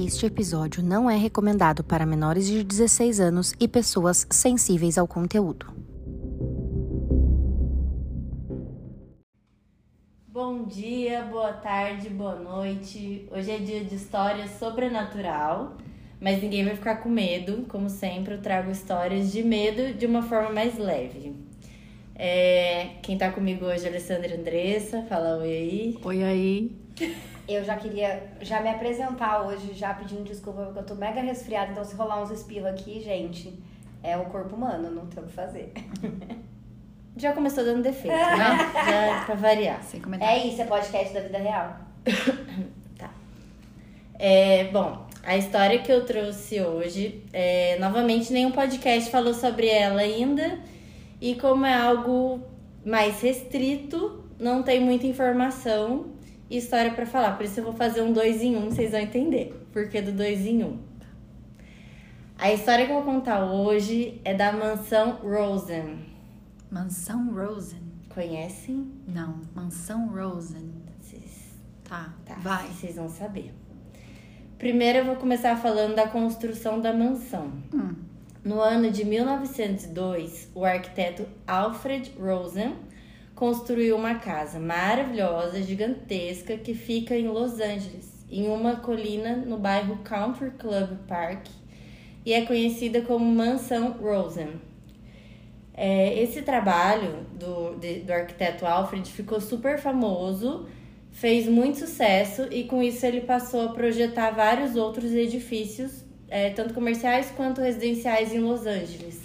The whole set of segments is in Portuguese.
Este episódio não é recomendado para menores de 16 anos e pessoas sensíveis ao conteúdo. Bom dia, boa tarde, boa noite. Hoje é dia de história sobrenatural, mas ninguém vai ficar com medo. Como sempre, eu trago histórias de medo de uma forma mais leve. É, quem tá comigo hoje é a Alessandra Andressa. Fala oi aí. Oi aí. Eu já queria já me apresentar hoje, já pedindo desculpa, porque eu tô mega resfriada, então se rolar uns espirros aqui, gente, é o corpo humano, não tem o que fazer. Já começou dando defeito, né? Já pra variar. Sem É isso, é podcast da vida real. Tá. É, bom, a história que eu trouxe hoje, é, novamente, nenhum podcast falou sobre ela ainda. E como é algo mais restrito, não tem muita informação história pra falar. Por isso eu vou fazer um dois em um, vocês vão entender. Por que do dois em um? A história que eu vou contar hoje é da mansão Rosen. Mansão Rosen. Conhecem? Não, Mansão Rosen. Vocês Tá, Tá, vai. Vocês vão saber. Primeiro eu vou começar falando da construção da mansão. Hum. No ano de 1902, o arquiteto Alfred Rosen construiu uma casa maravilhosa, gigantesca, que fica em Los Angeles, em uma colina no bairro Country Club Park, e é conhecida como Mansão Rosen. É, esse trabalho do, de- do arquiteto Alfred ficou super famoso, fez muito sucesso e com isso ele passou a projetar vários outros edifícios, é, tanto comerciais quanto residenciais em Los Angeles.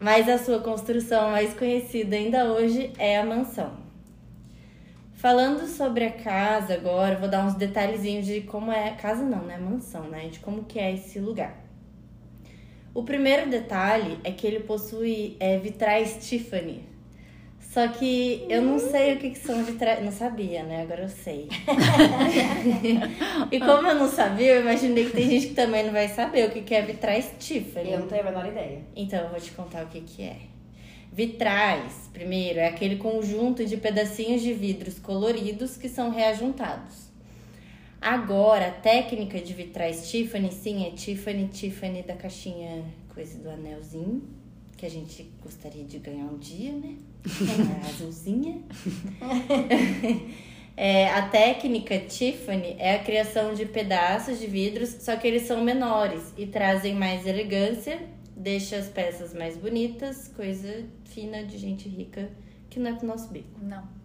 Mas a sua construção mais conhecida ainda hoje é a mansão. Falando sobre a casa agora, vou dar uns detalhezinhos de como é. Casa não, né? Mansão, né? De como que é esse lugar. O primeiro detalhe é que ele possui é, vitrais Tiffany. Só que eu não sei o que, que são vitrais. Não sabia, né? Agora eu sei. e como eu não sabia, eu imaginei que tem gente que também não vai saber o que, que é vitrais Tiffany. Eu não tenho a menor ideia. Então, eu vou te contar o que, que é. Vitrais, primeiro, é aquele conjunto de pedacinhos de vidros coloridos que são reajuntados. Agora, a técnica de vitrais Tiffany, sim, é Tiffany, Tiffany da caixinha, coisa do anelzinho, que a gente gostaria de ganhar um dia, né? A azulzinha. É, a técnica Tiffany é a criação de pedaços de vidros, só que eles são menores e trazem mais elegância, deixa as peças mais bonitas, coisa fina de gente rica que não é pro nosso bico. Não.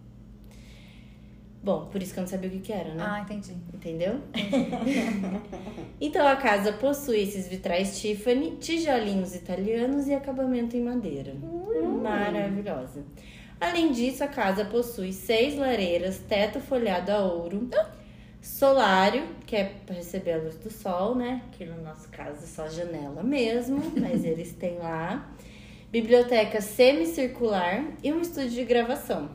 Bom, por isso que eu não sabia o que, que era, né? Ah, entendi. Entendeu? então a casa possui esses vitrais Tiffany, tijolinhos italianos e acabamento em madeira. Maravilhosa. Além disso, a casa possui seis lareiras, teto folhado a ouro, solário, que é para receber a luz do sol, né? Que no nosso caso é só janela mesmo, mas eles têm lá. Biblioteca semicircular e um estúdio de gravação.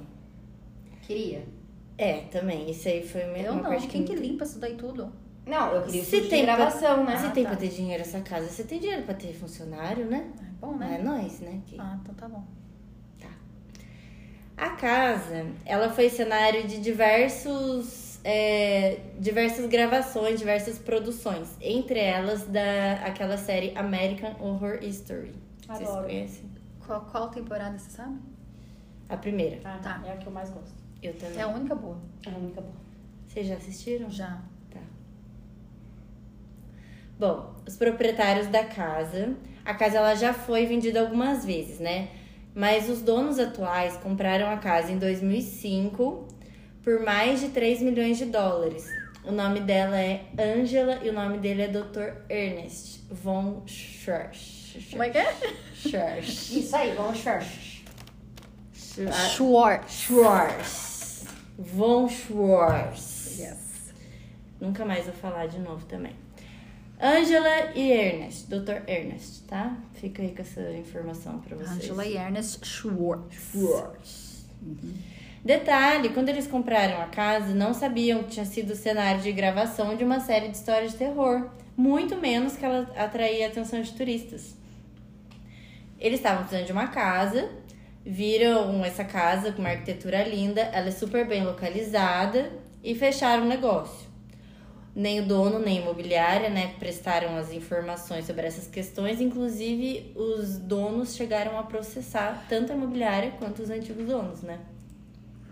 Queria. É, também. Isso aí foi uma, Eu não. parte Quem que que limpa isso daí tudo? Não, eu queria Se tem de pra- gravação, né? Se Ah, tem tá. pra ter dinheiro essa casa, você tem dinheiro pra ter funcionário, né? É bom, Não é né? nós, né? que- Ah, então tá bom. A casa, ela foi cenário de diversos, é, diversas gravações, diversas produções. Entre elas, da aquela série American Horror Story. Vocês Adoro. conhecem? Qual, qual temporada você sabe? A primeira. Ah, Tá. É a que eu mais gosto. Eu também. É a única boa. É a única boa. Vocês já assistiram? Já. Tá. Bom, os proprietários da casa, a casa ela já foi vendida algumas vezes, né? Mas os donos atuais compraram a casa em 2005 por mais de 3 milhões de dólares. O nome dela é Angela e o nome dele é Dr. Ernest von Schwarz. Como é que é? Schwarz. Isso aí, vamos fechar. Schwartz. Schwarz. Von Schwarz. Yes. Nunca mais vou falar de novo também. Angela e Ernest, Dr. Ernest, tá? Fica aí com essa informação pra vocês. Angela e Ernest Schwartz. Schwartz. Detalhe, quando eles compraram a casa, não sabiam que tinha sido o cenário de gravação de uma série de histórias de terror. Muito menos que ela atraía a atenção de turistas. Eles estavam precisando de uma casa, viram essa casa com uma arquitetura linda, ela é super bem localizada e fecharam o negócio. Nem o dono, nem a imobiliária, né, prestaram as informações sobre essas questões. Inclusive, os donos chegaram a processar tanto a imobiliária quanto os antigos donos, né?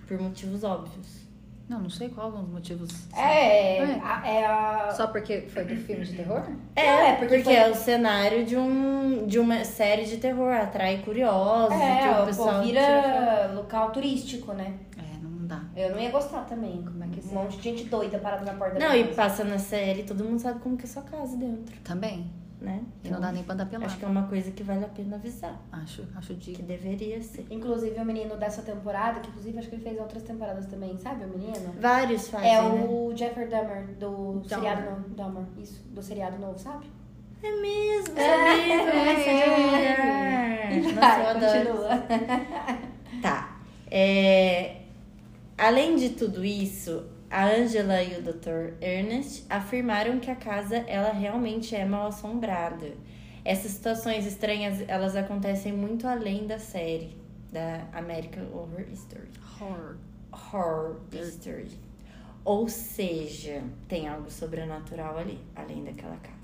Por motivos óbvios. Não, não sei qual os motivos. É, É. a- é a. Só porque foi do filme de terror? É, é, porque porque, foi- é o cenário de, um, de uma série de terror, atrai curiosos, e que É, o pô, pessoal foto. vira local turístico, né? É, não dá. Eu não ia gostar também. Como é que Um monte de gente doida parada na porta Não, da e casa. passa na série, todo mundo sabe como que é sua casa dentro, Também. Né? E não dá nem pra andar pelado. Acho que é uma coisa que vale a pena avisar, Acho, acho que digno. deveria ser. Inclusive, o menino dessa temporada, que inclusive acho que ele fez outras temporadas também, sabe o menino? Vários fazem, É né? o Jeffrey Dahmer, do Dahmer. seriado novo. Dahmer, isso, do seriado novo, sabe? É mesmo, É, é, E Nossa, eu vai, continua. Tá. É, Além de tudo isso, a Angela e o Dr. Ernest afirmaram que a casa ela realmente é mal assombrada. Essas situações estranhas, elas acontecem muito além da série da American Horror Story. Horror. Horror Story. Ou seja, tem algo sobrenatural ali, além daquela casa.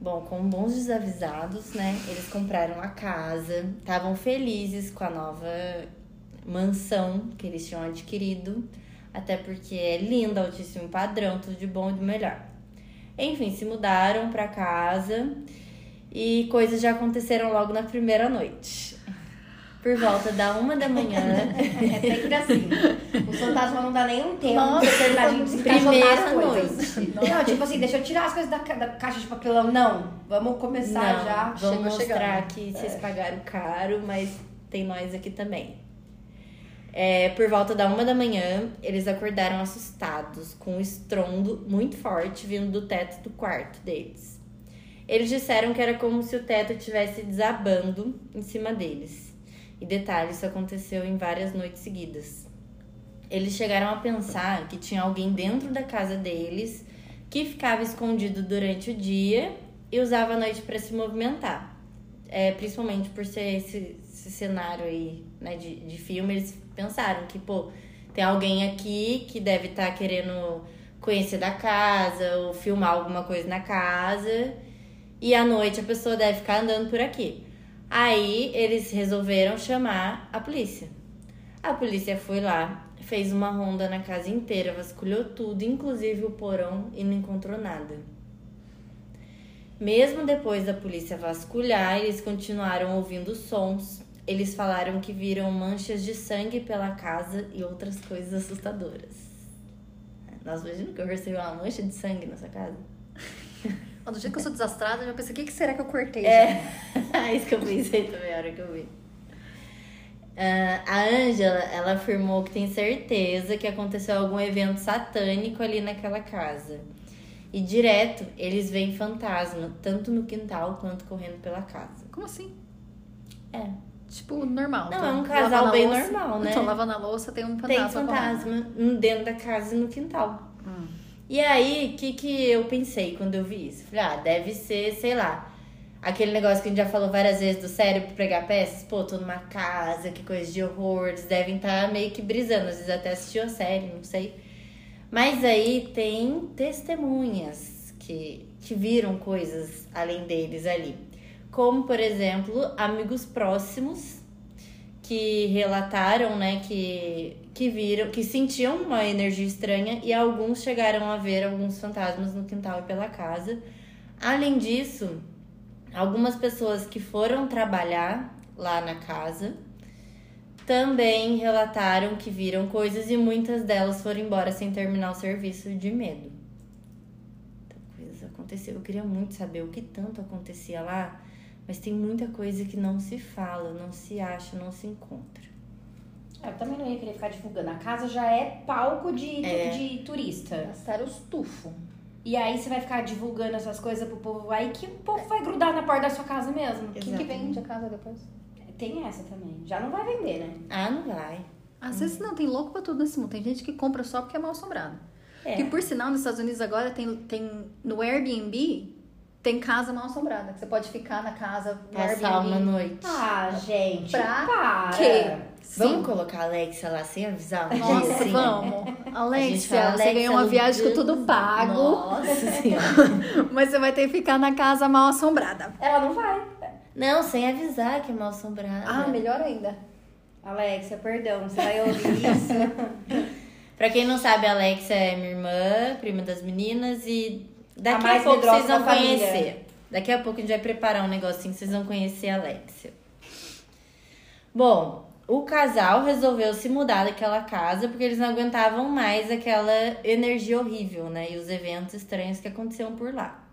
Bom, com bons desavisados, né? Eles compraram a casa, estavam felizes com a nova mansão que eles tinham adquirido, até porque é linda, altíssimo padrão, tudo de bom e do melhor. Enfim, se mudaram pra casa e coisas já aconteceram logo na primeira noite. Por volta da uma da manhã, É sempre assim. O fantasma não dá nem um tempo Nossa, pra de desencaixotar primeira noite. Não, tipo assim, deixa eu tirar as coisas da, ca- da caixa de papelão. Não, vamos começar Não, já. Vamos Chegou mostrar chegando. que vocês pagaram caro, mas tem nós aqui também. É, por volta da uma da manhã, eles acordaram assustados, com um estrondo muito forte vindo do teto do quarto deles. Eles disseram que era como se o teto estivesse desabando em cima deles. E detalhe, isso aconteceu em várias noites seguidas. Eles chegaram a pensar que tinha alguém dentro da casa deles que ficava escondido durante o dia e usava a noite para se movimentar. É, principalmente por ser esse, esse cenário aí, né, de, de filme, eles pensaram que, pô, tem alguém aqui que deve estar querendo conhecer da casa ou filmar alguma coisa na casa e à noite a pessoa deve ficar andando por aqui. Aí eles resolveram chamar a polícia. A polícia foi lá, fez uma ronda na casa inteira, vasculhou tudo, inclusive o porão, e não encontrou nada. Mesmo depois da polícia vasculhar, eles continuaram ouvindo sons. Eles falaram que viram manchas de sangue pela casa e outras coisas assustadoras. Nossa, imagina que eu recebi uma mancha de sangue nessa casa. Ó, Do jeito que eu sou desastrada, eu já pensei, o que, que será que eu cortei? É, é isso que eu pensei também a hora que eu vi. Ah, a Ângela, ela afirmou que tem certeza que aconteceu algum evento satânico ali naquela casa. E direto, eles veem fantasma, tanto no quintal quanto correndo pela casa. Como assim? É. Tipo, normal. Não, Então, é um casal bem louça- normal, né? Então, lavando a louça, tem um Tem fantasma. correndo. fantasma dentro da casa e no quintal. Hum. E aí, o que, que eu pensei quando eu vi isso? Falei, ah, deve ser, sei lá, aquele negócio que a gente já falou várias vezes do cérebro pregar peças. Pô, tô numa casa, que coisa de horror. Eles devem estar meio que brisando, às vezes até assistiu a série, não sei. Mas aí tem testemunhas que, que viram coisas além deles ali. Como, por exemplo, amigos próximos que relataram, né, que, que viram, que sentiam uma energia estranha e alguns chegaram a ver alguns fantasmas no quintal e pela casa. Além disso, algumas pessoas que foram trabalhar lá na casa também relataram que viram coisas e muitas delas foram embora sem terminar o serviço de medo. Então, coisas aconteceram. Eu queria muito saber o que tanto acontecia lá, mas tem muita coisa que não se fala, não se acha, não se encontra. É, Eu também não ia querer ficar divulgando. A casa já é palco de, É. de turista. Gastaram os tufos. E aí você vai ficar divulgando essas coisas pro povo aí que o povo vai grudar na porta da sua casa mesmo. Quem que vende a casa depois? Tem essa também. Já não vai vender, né? Ah, não vai. Às vezes não, tem louco pra tudo nesse mundo. Tem gente que compra só porque é mal assombrado. É. Que por sinal, nos Estados Unidos agora tem, tem no Airbnb, tem casa mal assombrada. Que você pode ficar na casa Passar uma noite. Ah, gente. Pra para. quê? Vamos colocar a Alexia lá sem avisar Nossa, assim? vamos. Alexia, fala, você ganhou uma viagem com tudo do- pago, Nossa senhora. mas você vai ter que ficar na casa mal assombrada. Ela não vai. Não, sem avisar que é mal assombrada. Ah, melhor ainda. Alexia, perdão, você vai ouvir isso. Pra quem não sabe, a Alexia é minha irmã, prima das meninas, e daqui A a, pouco vocês vão da família. conhecer. Daqui a pouco a gente vai preparar um negocinho, vocês vão conhecer a Alexia. Bom, o casal resolveu se mudar daquela casa porque eles não aguentavam mais aquela energia horrível, né? E os eventos estranhos que aconteciam por lá.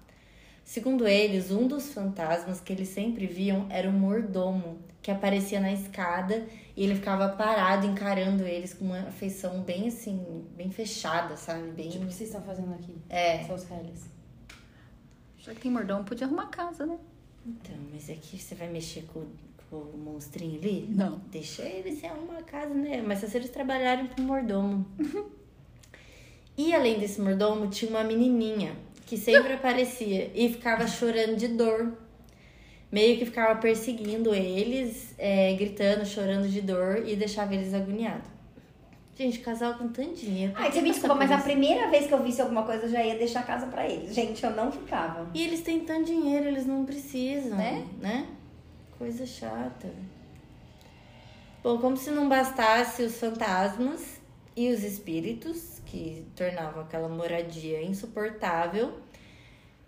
Segundo eles, um dos fantasmas que eles sempre viam era o mordomo, que aparecia na escada e ele ficava parado encarando eles com uma afeição bem assim, bem fechada, sabe? Bem. Tipo, o que vocês estão fazendo aqui? É. Seus réis. Já que tem mordomo, podia arrumar casa, né? Então, mas aqui você vai mexer com, com o monstrinho ali? Não. Deixa eles sem arrumar a casa, né? Mas se eles trabalharem com mordomo. e além desse mordomo, tinha uma menininha que sempre aparecia e ficava chorando de dor. Meio que ficava perseguindo eles, é, gritando, chorando de dor e deixava eles agoniados. Gente, casal com tanto dinheiro. Ai, você me desculpa, mas a isso? primeira vez que eu visse alguma coisa eu já ia deixar a casa pra eles. Gente, eu não ficava. E eles têm tanto dinheiro, eles não precisam, Né? né? Coisa chata. Bom, como se não bastasse os fantasmas e os espíritos, que tornavam aquela moradia insuportável,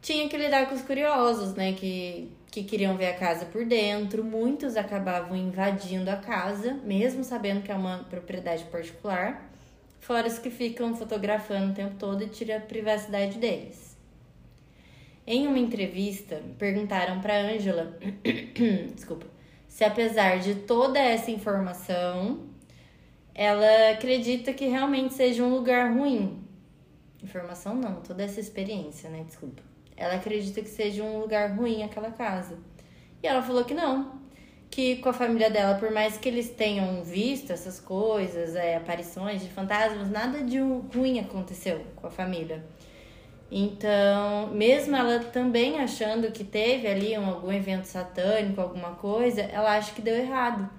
tinha que lidar com os curiosos, né? Que, que queriam ver a casa por dentro. Muitos acabavam invadindo a casa, mesmo sabendo que é uma propriedade particular. Fora os que ficam fotografando o tempo todo e tiram a privacidade deles. Em uma entrevista, perguntaram para Angela, desculpa, se apesar de toda essa informação, ela acredita que realmente seja um lugar ruim. Informação não, toda essa experiência, né? Desculpa. Ela acredita que seja um lugar ruim aquela casa. E ela falou que não. Que com a família dela, por mais que eles tenham visto essas coisas, é, aparições de fantasmas, nada de ruim aconteceu com a família. Então, mesmo ela também achando que teve ali um, algum evento satânico, alguma coisa, ela acha que deu errado.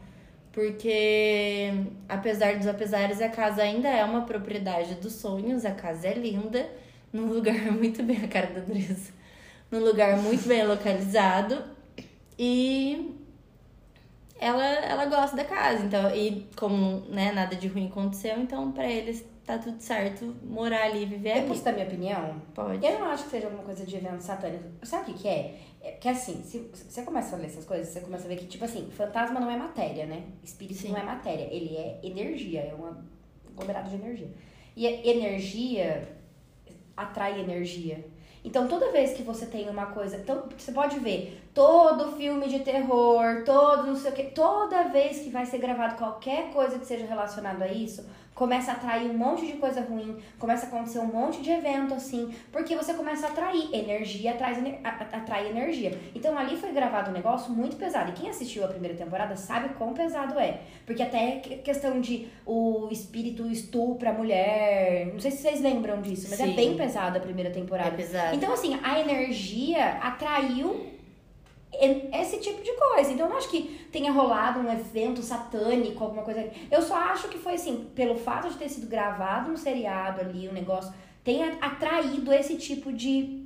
Porque, apesar dos apesares, a casa ainda é uma propriedade dos sonhos, a casa é linda, num lugar muito bem, a cara da Andressa, num lugar muito bem localizado. E ela, ela gosta da casa, então, e como né, nada de ruim aconteceu, então pra eles tá tudo certo morar ali, viver Eu ali. posso dar minha opinião? Pode. Eu não acho que seja alguma coisa de evento satânico. Sabe o que, que é? É que assim, se você começa a ler essas coisas, você começa a ver que, tipo assim, fantasma não é matéria, né? Espírito Sim. não é matéria. Ele é energia, é um aglomerado de energia. E a energia atrai energia. Então, toda vez que você tem uma coisa. Então, você pode ver todo filme de terror, todo não sei o quê. Toda vez que vai ser gravado qualquer coisa que seja relacionado a isso, começa a atrair um monte de coisa ruim, começa a acontecer um monte de evento assim, porque você começa a atrair energia, atrai, atrai energia. Então ali foi gravado um negócio muito pesado. E quem assistiu a primeira temporada sabe quão pesado é. Porque até que- questão de o espírito estupra a mulher. Não sei se vocês lembram disso, mas é Sim. bem pesado a primeira temporada. É pesado. Então, assim, a energia atraiu esse tipo de coisa. Então, eu não acho que tenha rolado um evento satânico, alguma coisa. Eu só acho que foi assim, pelo fato de ter sido gravado um seriado ali, um negócio, tenha atraído esse tipo de.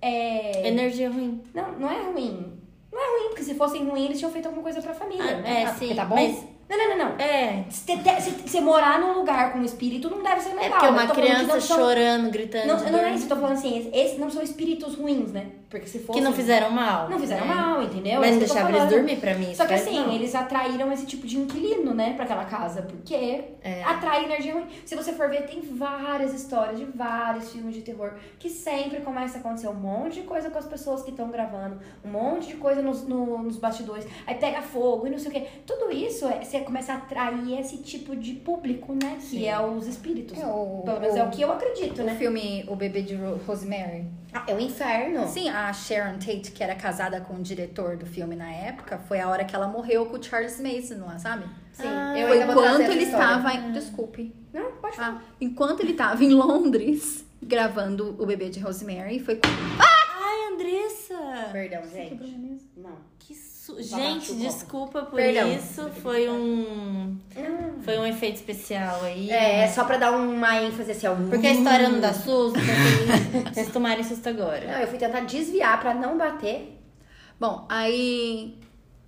É... Energia ruim. Não, não é ruim. Não é ruim, porque se fossem ruins, eles tinham feito alguma coisa pra família. Ah, né? é, porque sim, Tá bom? mas- Não, não, não, não. É. Se, se- se morar num lugar com um espírito não deve ser legal. É porque Eu uma criança são- chorando, gritando. Não, não é isso, eu tô falando assim, esses não são espíritos ruins, né? Porque se fosse. Que não fizeram mal. Não fizeram né? mal, entendeu? Mas É não isso que eu tô deixava eles dormir pra mim. Só que assim, mal. eles atraíram esse tipo de inquilino, né, pra aquela casa, porque É. atrai energia ruim. Se você for ver, tem várias histórias de vários filmes de terror que sempre começa a acontecer um monte de coisa com as pessoas que estão gravando, um monte de coisa nos, no- nos bastidores, aí pega fogo e não sei o quê. Tudo isso é, você começa a atrair esse tipo de público, né, que Sim. é os espíritos. É o- Pelo menos o- é o que eu acredito, O né? filme O Bebê de Ro- Rosemary. Ah, é o inferno. Sim, a Sharon Tate, que era casada com o diretor do filme na época, foi a hora que ela morreu com o Charles Manson lá, sabe? Sim, Ah, eu foi enquanto ele história. estava em... Desculpe. Não, pode falar. Ah, enquanto ele estava em Londres, gravando O Bebê de Rosemary, foi... Ai, Andressa! Perdão, gente. Não. Que Gente, desculpa por Perdão. isso. Foi um. Foi um efeito especial aí. É, só pra dar uma ênfase assim, ó. Porque a história não dá susto, vocês tomarem susto agora. Não, eu fui tentar desviar pra não bater. Bom, aí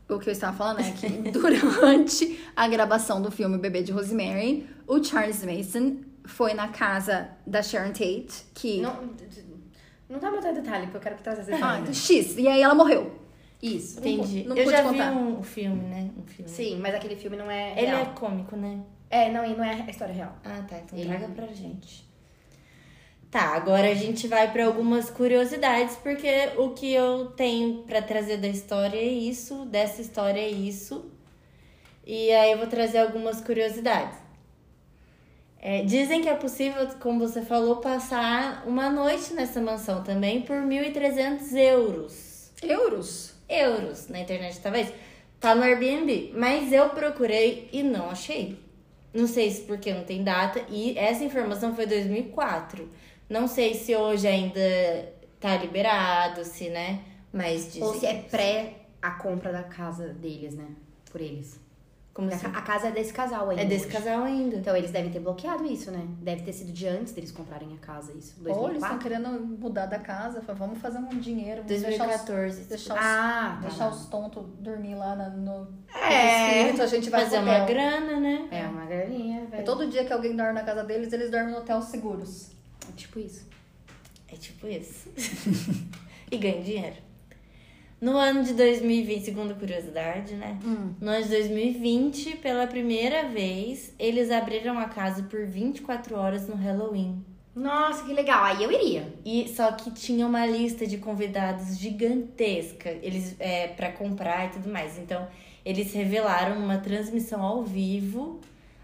o que eu estava falando é que durante a gravação do filme Bebê de Rosemary, o Charles Mason foi na casa da Sharon Tate, que. Não, não tá botando detalhe, porque eu quero que trazer esse Ah, X. E aí ela morreu. Isso. Entendi. não eu pude já contar. vi um filme, né? Um filme. Sim, mas aquele filme não é Ele real. é cômico, né? É, não, e não é a história real. Ah, tá. Então Ele- traga pra gente. Tá, agora a gente vai pra algumas curiosidades, porque o que eu tenho pra trazer da história é isso, dessa história é isso. E aí eu vou trazer algumas curiosidades. É, dizem que é possível, como você falou, passar uma noite nessa mansão também por 1.300 euros Euros? euros na internet, talvez. Tá no Airbnb. Mas eu procurei e não achei. Não sei se porque não tem data. E essa informação foi 2004. Não sei se hoje ainda tá liberado, se, né? Mas dizem Ou se é pré a compra da casa deles, né? Por eles. Como assim? a, ca- a casa é desse casal ainda. É desse hoje. casal ainda. Então eles devem ter bloqueado isso, né? Deve ter sido de antes deles comprarem a casa, isso. Ou eles estão 2004. querendo mudar da casa. fala, Vamos fazer um dinheiro. Vamos deixar os, 2014. deixar os, Ah, tá. deixar os tontos dormir lá na- no. É. espírito, a gente vai Fazer uma grana, né? É uma graninha, É velho. todo dia que alguém dorme na casa deles, eles dormem no hotel seguros. Tipo isso. É tipo isso. e ganha dinheiro. No ano de 2020, segunda curiosidade, né? No ano de 2020, pela primeira vez, eles abriram a casa por 24 horas no Halloween. Nossa, que legal. Aí eu iria. E só que tinha uma lista de convidados gigantesca, eles é, para comprar e tudo mais. Então, eles revelaram uma transmissão ao vivo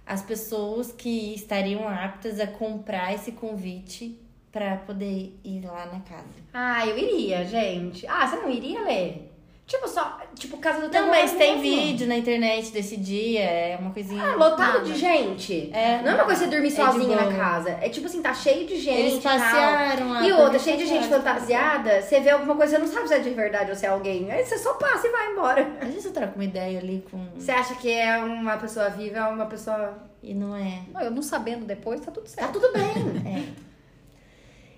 as pessoas que estariam aptas a comprar esse convite para poder ir lá na casa. Ah, eu iria, gente. Ah, você não iria, Lê? Tipo, só. Tipo, casa do Não, terror mas tem mesmo. vídeo na internet desse dia, é uma coisinha. Ah, lotado nada. de gente. É. Não é uma coisa você dormir É sozinha na casa. É tipo assim, tá cheio de gente. Eles e tal. passearam lá. E outra, cheio de 24 gente fantasiada, você vê alguma coisa, você não sabe se é de verdade ou se é alguém. Aí você só passa e vai embora. Às vezes você troca uma ideia ali com. Você acha que é uma pessoa viva, é uma pessoa. E não é. Não, eu não sabendo depois, tá tudo Tá certo. tudo bem.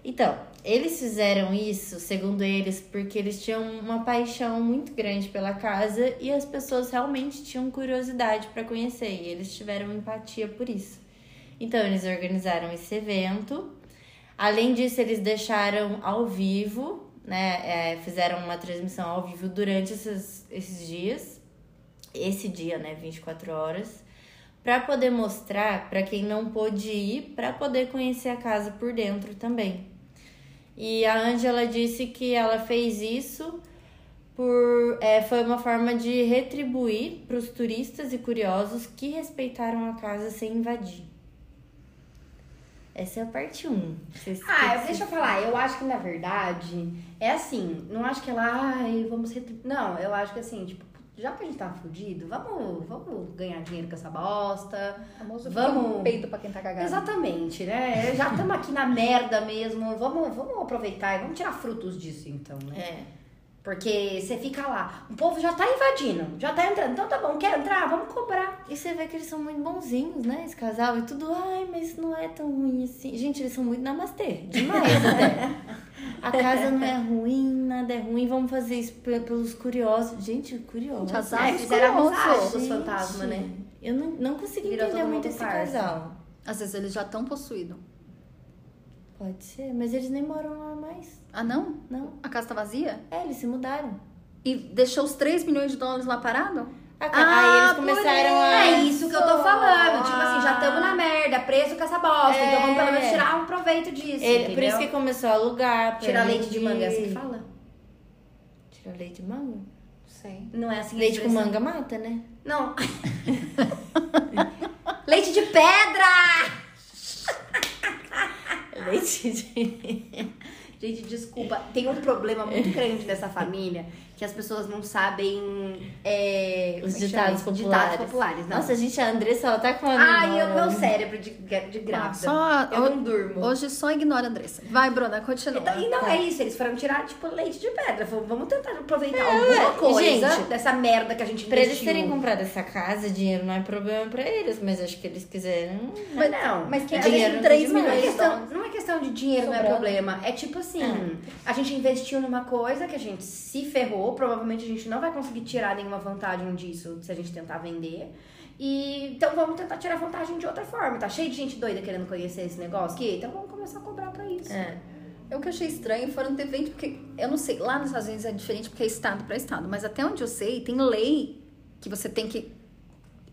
Então, eles fizeram isso, segundo eles, porque eles tinham uma paixão muito grande pela casa e as pessoas realmente tinham curiosidade para conhecer e eles tiveram empatia por isso. Então, eles organizaram esse evento. Além disso, eles deixaram ao vivo, né? é, fizeram uma transmissão ao vivo durante esses, esses dias. Esse dia, né? 24 horas. Para poder mostrar para quem não pôde ir, para poder conhecer a casa por dentro também. E a Angela disse que ela fez isso por é, foi uma forma de retribuir para os turistas e curiosos que respeitaram a casa sem invadir. Essa é a parte 1. Ah, deixa eu falar, eu acho que na verdade é assim, não acho que ela, ai, vamos retribuir. Não, eu acho que assim, tipo, já que a gente tá fudido, vamos, vamos ganhar dinheiro com essa bosta. Famoso Vamos- vamos... peito pra quem tá cagado. Exatamente, né? Já estamos aqui na merda mesmo. Vamos, vamos aproveitar e vamos tirar frutos disso, então, né? É. Porque você fica lá, o povo já tá invadindo, já tá entrando. Então tá bom, quer entrar? Vamos cobrar. E você vê que eles são muito bonzinhos, né? Esse casal e tudo. Ai, mas não é tão ruim assim. Gente, eles são muito namastê. Demais até. A casa não é ruim, nada é ruim. Vamos fazer isso pe- pelos curiosos. Gente, curiosos. Azar. É, os fizeram dos Gente, fantasmas, né? Eu não, não consegui Virou entender muito esse parça. casal. Às vezes eles já estão possuídos. Pode ser, mas eles nem moram lá mais. Ah, não? Não. A casa tá vazia? É, eles se mudaram. E deixou os 3 milhões de dólares lá parado? A ca- Ah, aí eles por começaram a. É isso que eu tô falando. Tipo assim, já estamos na merda, preso com essa bosta. É. Então vamos pelo menos tirar um proveito disso. Ele- por isso que começou a alugar. Tirar leite de manga, é assim que fala? Tirar leite de manga? Sei. Não é assim. Leite com manga mata, né? Não. leite de pedra! De. Gente, desculpa, tem um problema muito grande dessa família que as pessoas não sabem é, Os é que ditados populares. Ditados populares, não. Nossa, gente, a Andressa, ela tá com uma Ai, o meu cérebro de, de grávida. Ah, só- eu não durmo. Hoje só ignora a Andressa. Vai, Bruna, continua. Então, e não é isso, eles foram tirar, tipo, leite de pedra. Falaram, vamos tentar aproveitar É, alguma coisa gente, dessa merda que a gente Pra eles investiu. terem comprado essa casa, dinheiro não é problema pra eles, mas acho que eles quiseram. Mas não, Mas quem a tem gente- três não é milhões questão, não é questão de dinheiro, não é Sobrando. problema. É tipo assim, a gente investiu numa coisa que a gente se ferrou, provavelmente a gente não vai conseguir tirar nenhuma vantagem disso se a gente tentar vender. E então vamos tentar tirar vantagem de outra forma. Tá cheio de gente doida querendo conhecer esse negócio aqui, então vamos começar a cobrar pra isso. É. É o que eu achei estranho foram ter feito, porque eu não sei, lá nos Estados Unidos é diferente porque é estado para estado, mas até onde eu sei, tem lei que você tem que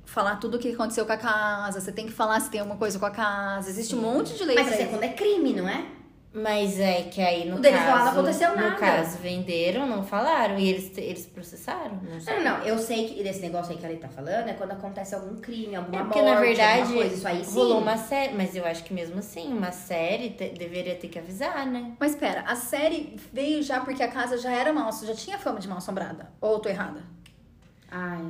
falar tudo o que aconteceu com a casa, você tem que falar se tem alguma coisa com a casa, existe um monte de lei Mas isso é quando é crime, não é? Mas é que aí no O deles caso. lá não aconteceu nada. No caso, venderam, não falaram. E eles, eles processaram. Não sei. Não, não, eu sei que desse negócio aí que ela tá falando é quando acontece algum crime, alguma É porque, morte, na verdade, alguma coisa. Isso aí sim. rolou uma série. Mas eu acho que mesmo assim, uma série te- deveria ter que avisar, né? Mas pera, a série veio já porque a casa já era mal, já tinha fama de mal assombrada. Ou eu tô errada? Ai.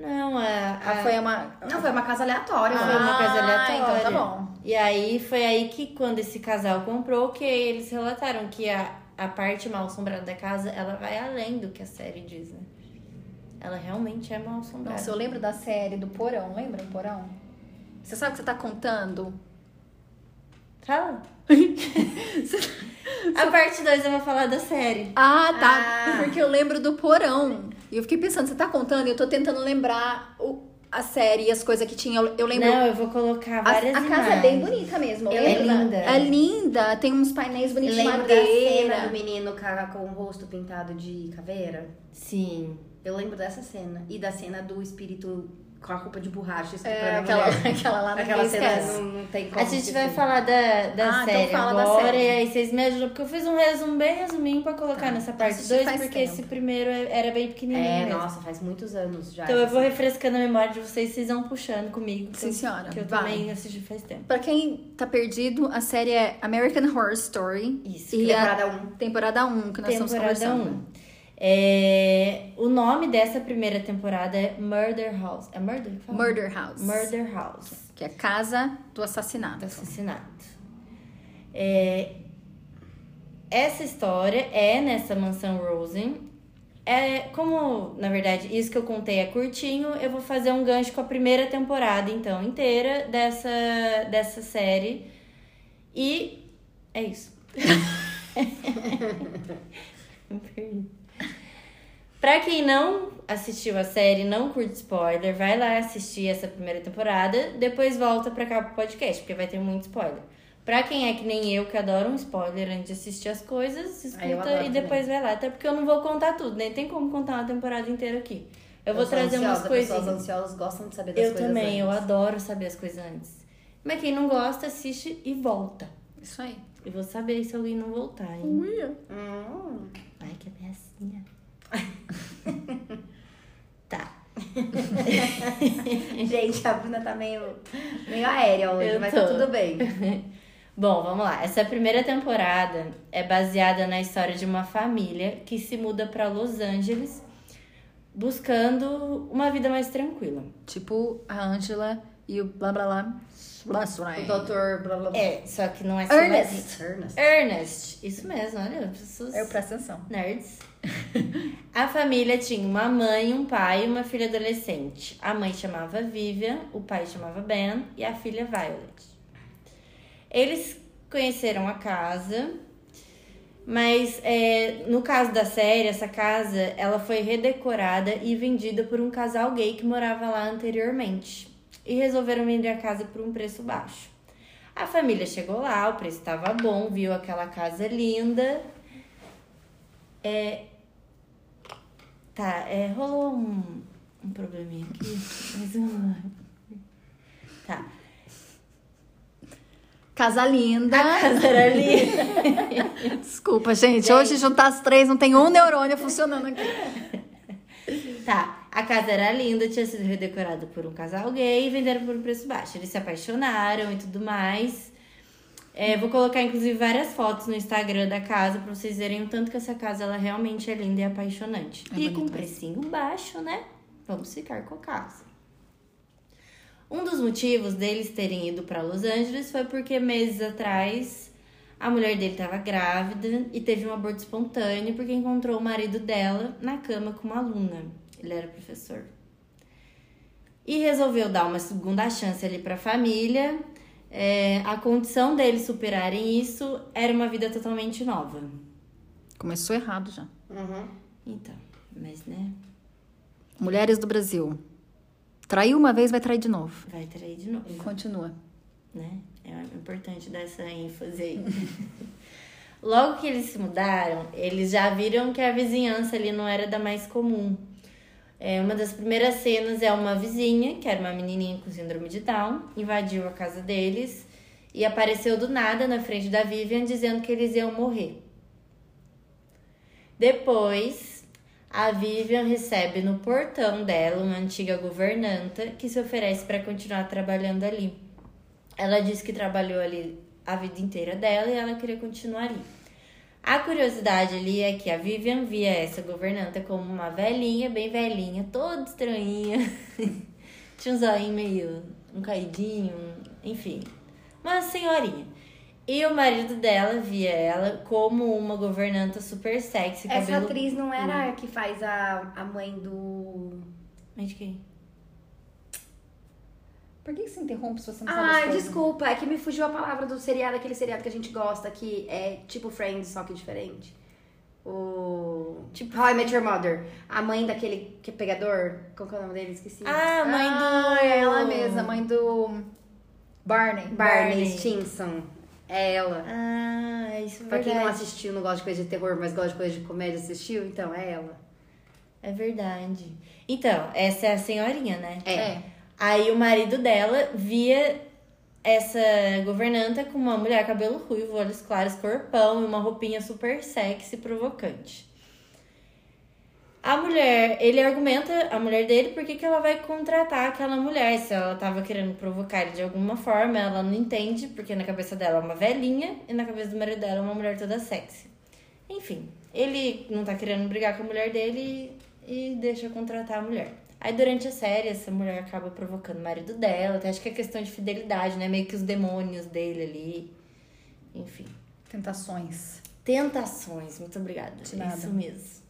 Não, a. Ah, a- foi uma. Não, foi uma casa aleatória. Foi foi uma Ah, coisa aleatória. então tá bom. E aí foi aí que quando esse casal comprou, que eles relataram que a, a parte mal assombrada da casa, ela vai além do que a série diz, né? Ela realmente é mal assombrada. Nossa, eu lembro da série do Porão, lembra do Porão? Você sabe o que você tá contando? Fala. a parte 2 eu vou falar da série. Ah, tá. Ah. Porque eu lembro do Porão. E eu fiquei pensando, você tá contando e eu tô tentando lembrar o, a série e as coisas que tinha. Eu, eu lembro. Não, eu vou colocar a, várias a casa é bem bonita mesmo. eu É lembro linda. É linda. Tem uns painéis bonitos de Lembro da cena madeira. do menino com o rosto pintado de caveira? Sim. Eu lembro dessa cena. E da cena do espírito com a roupa de borracha É, estuprando a aquela, mulher. aquela lá Aquela cena não, não tem como A gente vai falar da, da Ah, então série fala da agora, série. e aí vocês me ajudam, porque eu fiz um resumo bem resuminho pra colocar Tá. nessa parte Assisti 2, faz porque tempo. esse primeiro era bem pequenininho É, mesmo. nossa, faz muitos anos já. Então eu vou refrescando a memória de vocês, vocês vão puxando comigo. Sim, eu- senhora. Que eu Vai. também assisti faz tempo. Pra quem tá perdido, a série é American Horror Story. Isso, E Temporada 1. temporada 1 que nós estamos Temporada conversando. 1. É, o nome dessa primeira temporada é Murder House. É Murder? que fala? Murder House. Murder House. Que é Casa do Assassinato. do assassinato. É, essa história é nessa mansão Rosen. É, como, na verdade, isso que eu contei é curtinho, eu vou fazer um gancho com a primeira temporada, então, inteira dessa, dessa série. E é isso. Me perdi. Pra quem não assistiu a série, não curte spoiler, vai lá assistir essa primeira temporada, depois volta pra cá pro podcast, porque vai ter muito spoiler. Pra quem é que nem eu, que adora um spoiler antes de assistir as coisas, Ah, eu escuta e depois vai lá. Até porque eu não vou contar tudo, nem tem como contar uma temporada inteira aqui. Eu vou sou trazer umas ansiosa, coisinhas. Pessoas ansiosas gostam de saber das Eu coisas também, eu antes. adoro saber as coisas antes. Mas quem não gosta, assiste e volta. Isso aí. Eu vou saber se alguém não voltar, hein? Hum. Ai, que ameaçinha. tá. Gente, a Bruna tá meio, meio aérea hoje, Eu mas tô. tá tudo bem. Bom, vamos lá. Essa primeira temporada é baseada na história de uma família que se muda para Los Angeles buscando uma vida mais tranquila. Tipo a Angela e o blá blá blá. blá, O doutor blá blá blá. É, só que não é Ernest. Ernest. Ernest. Isso mesmo, olha, pessoas Eu presto atenção. nerds. A família tinha uma mãe, um pai e uma filha adolescente. A mãe chamava Vivian, o pai chamava Ben e a filha Violet. Eles conheceram a casa, mas é, no caso da série, essa casa ela foi redecorada e vendida por um casal gay que morava lá anteriormente. E resolveram vender a casa por um preço baixo. A família chegou lá, o preço estava bom, viu aquela casa linda. É, tá, é, rolou um, um probleminha aqui, mas lá. Tá. Casa linda. A casa era ali. Desculpa, gente. Hoje juntar as três não tem um neurônio funcionando aqui. Tá, a casa era linda, tinha sido redecorada por um casal gay e venderam por um preço baixo. Eles se apaixonaram e tudo mais. É, vou colocar, inclusive, várias fotos no Instagram da casa pra vocês verem o tanto que essa casa ela realmente é linda e apaixonante. É e com mesmo. precinho baixo, né? Vamos ficar com a casa. Um dos motivos deles terem ido pra Los Angeles foi porque meses atrás a mulher dele estava grávida e teve um aborto espontâneo porque encontrou o marido dela na cama com uma aluna. Ele era professor. E resolveu dar uma segunda chance ali pra família. É, a condição deles superarem isso era uma vida totalmente nova. Começou errado já. Uhum. Então, mas né, Mulheres do Brasil. Traiu uma vez, vai trair de novo. vai trair de novo. Continua. né? É importante dar essa ênfase aí. Logo que eles se mudaram, eles já viram que a vizinhança ali não era da mais comum. É, uma das primeiras cenas é uma vizinha, que era uma menininha com síndrome de Down, invadiu a casa deles e apareceu do nada na frente da Vivian dizendo que eles iam morrer. Depois, a Vivian recebe no portão dela uma antiga governanta que se oferece para continuar trabalhando ali. Ela disse que trabalhou ali a vida inteira dela e ela queria continuar ali. A curiosidade ali é que a Vivian via essa governanta como uma velhinha, bem velhinha, toda estranhinha. Tinha um zoinho meio um caidinho, enfim. Uma senhorinha. E o marido dela via ela como uma governanta super sexy, Essa cabelo... atriz não era a que faz a, a mãe do. Mas de quem? Por que você interrompe se você não sabe as Ai, coisas? desculpa, é que me fugiu a palavra do seriado, aquele seriado que a gente gosta, que é tipo Friends, só que diferente. O. Tipo How I Met Your Mother. A mãe daquele que é pegador. Qual que é o nome dele? Esqueci. Ah, mãe do... Ah, é ela mesma, mãe do Barney. Barney Barney. Stinson. É ela. Ah, isso é Pra quem não verdade. assistiu, não gosta de coisa de terror, mas gosta de coisa de comédia, assistiu, então é ela. É verdade. Então, essa é a senhorinha, né? É. Aí o marido dela via essa governanta com uma mulher cabelo ruivo, olhos claros, corpão e uma roupinha super sexy provocante. A mulher, ele argumenta, a mulher dele, por que, que ela vai contratar aquela mulher? Se ela tava querendo provocar ele de alguma forma, ela não entende, porque na cabeça dela é uma velhinha e na cabeça do marido dela é uma mulher toda sexy. Enfim, ele não tá querendo brigar com a mulher dele e, e deixa contratar a mulher. Aí durante a série, essa mulher acaba provocando o marido dela, até acho que é questão de fidelidade, né? Meio que os demônios dele ali. Enfim. Tentações. Tentações, muito obrigada. De nada. Isso mesmo.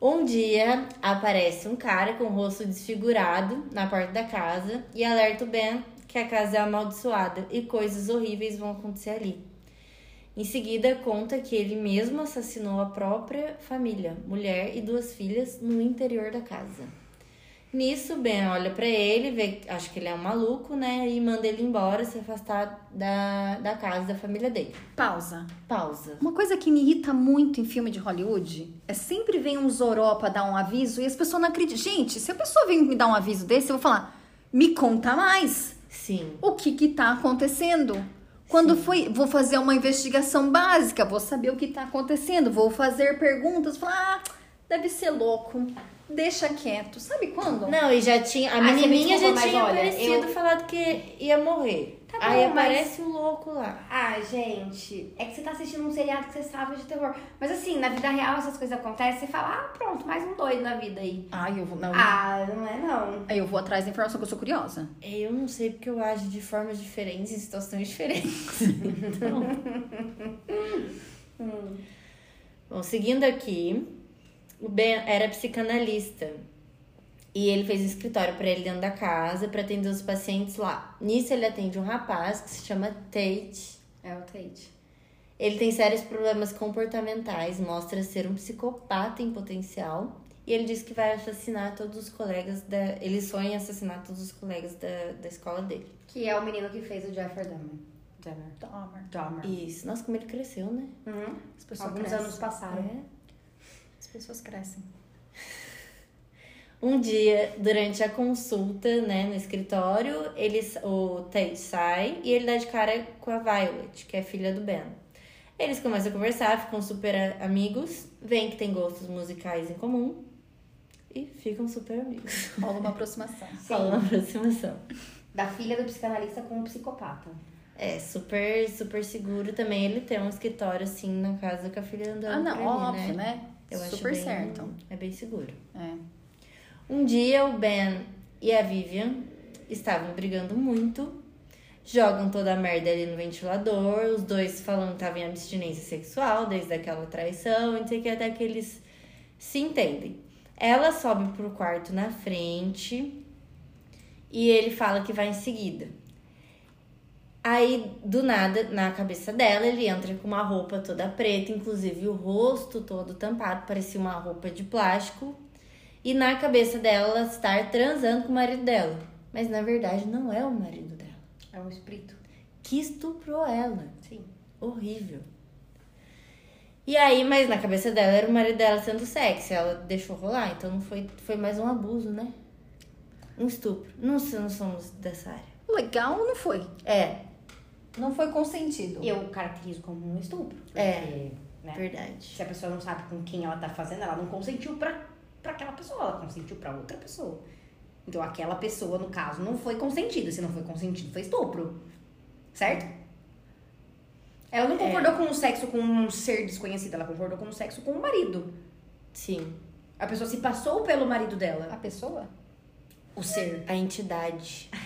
Um dia aparece um cara com o rosto desfigurado na porta da casa e alerta o Ben que a casa é amaldiçoada e coisas horríveis vão acontecer ali. Em seguida, conta que ele mesmo assassinou a própria família, mulher e duas filhas, no interior da casa. Nisso, Ben olha pra ele, vê, acha que ele é um maluco, né? E manda ele embora, se afastar da, da casa da família dele. Pausa. Pausa. Uma coisa que me irrita muito em filme de Hollywood é sempre vem um zoró pra dar um aviso e as pessoas não acreditam. Gente, se a pessoa vem me dar um aviso desse, eu vou falar, me conta mais. Sim. O que que tá acontecendo? Quando foi, vou fazer uma investigação básica, vou saber o que tá acontecendo, vou fazer perguntas, falar, ah, deve ser louco, deixa quieto. Sabe quando? Não, e já tinha. A Ah, menininha já mas tinha olha, aparecido eu- falado que ia morrer. Tá Aí bom, mas- aparece o louco lá. Ah, gente, é que você tá assistindo um seriado que você sabe de terror. Mas assim, na vida real essas coisas acontecem, você fala, ah, pronto, mais um doido na vida aí. Ai, eu vou, não, Ah, não é não. aí eu vou atrás da informação que eu sou curiosa. Eu não sei porque eu ajo de formas diferentes em situações diferentes. Então. Bom, seguindo aqui, o Ben era psicanalista. E ele fez um escritório pra ele dentro da casa pra atender os pacientes lá. Nisso ele atende um rapaz que se chama Tate. É o Tate. Ele tem sérios problemas comportamentais, mostra ser um psicopata em potencial. E ele diz que vai assassinar todos os colegas da. Ele sonha em assassinar todos os colegas da, da escola dele. Que é o menino que fez o Jeffrey Dahmer. Dahmer. Dahmer. Dahmer. Isso. Nossa, como ele cresceu, né? Uhum. As pessoas Alguns crescem. anos passaram. É. As pessoas crescem. Um dia, durante a consulta, né, no escritório, ele, o Tate sai e ele dá de cara com a Violet, que é filha do Ben. Eles começam a conversar, ficam super amigos, veem que tem gostos musicais em comum e ficam super amigos. Rola uma aproximação. Rola uma aproximação. Da filha do psicanalista com um psicopata. É, super, super seguro também. Ele tem um escritório assim na casa com a filha andando Ah, não, ali, óbvio, né? Eu acho Super bem- certo. É bem seguro. É. Um dia o Ben e a Vivian estavam brigando muito. Jogam toda a merda ali no ventilador. Os dois falando que estavam em abstinência sexual desde aquela traição. E não sei o que, até que eles se entendem. Ela sobe pro quarto na frente. E ele fala que vai em seguida. Aí, do nada, na cabeça dela, ele entra com uma roupa toda preta, inclusive o rosto todo tampado, parecia uma roupa de plástico. E na cabeça dela, ela estar transando com o marido dela. Mas na verdade não é o marido dela. É um espírito. Que estuprou ela. Sim. Horrível. E aí, mas na cabeça dela era o marido dela sendo sexy. Ela deixou rolar, então não foi, foi mais um abuso, né? Um estupro. Não, não somos dessa área. Legal não foi. É, Não foi consentido. Eu caracterizo como um estupro. É. porque, né, verdade. Se a pessoa não sabe com quem ela tá fazendo, ela não consentiu pra, pra aquela pessoa, ela consentiu pra outra pessoa. Então aquela pessoa, no caso, não foi consentida. Se não foi consentido, foi estupro. Certo? Ela não concordou com o sexo com um ser desconhecido, ela concordou com o sexo com o marido. Sim. A pessoa se passou pelo marido A dela. pessoa? O ser. A entidade.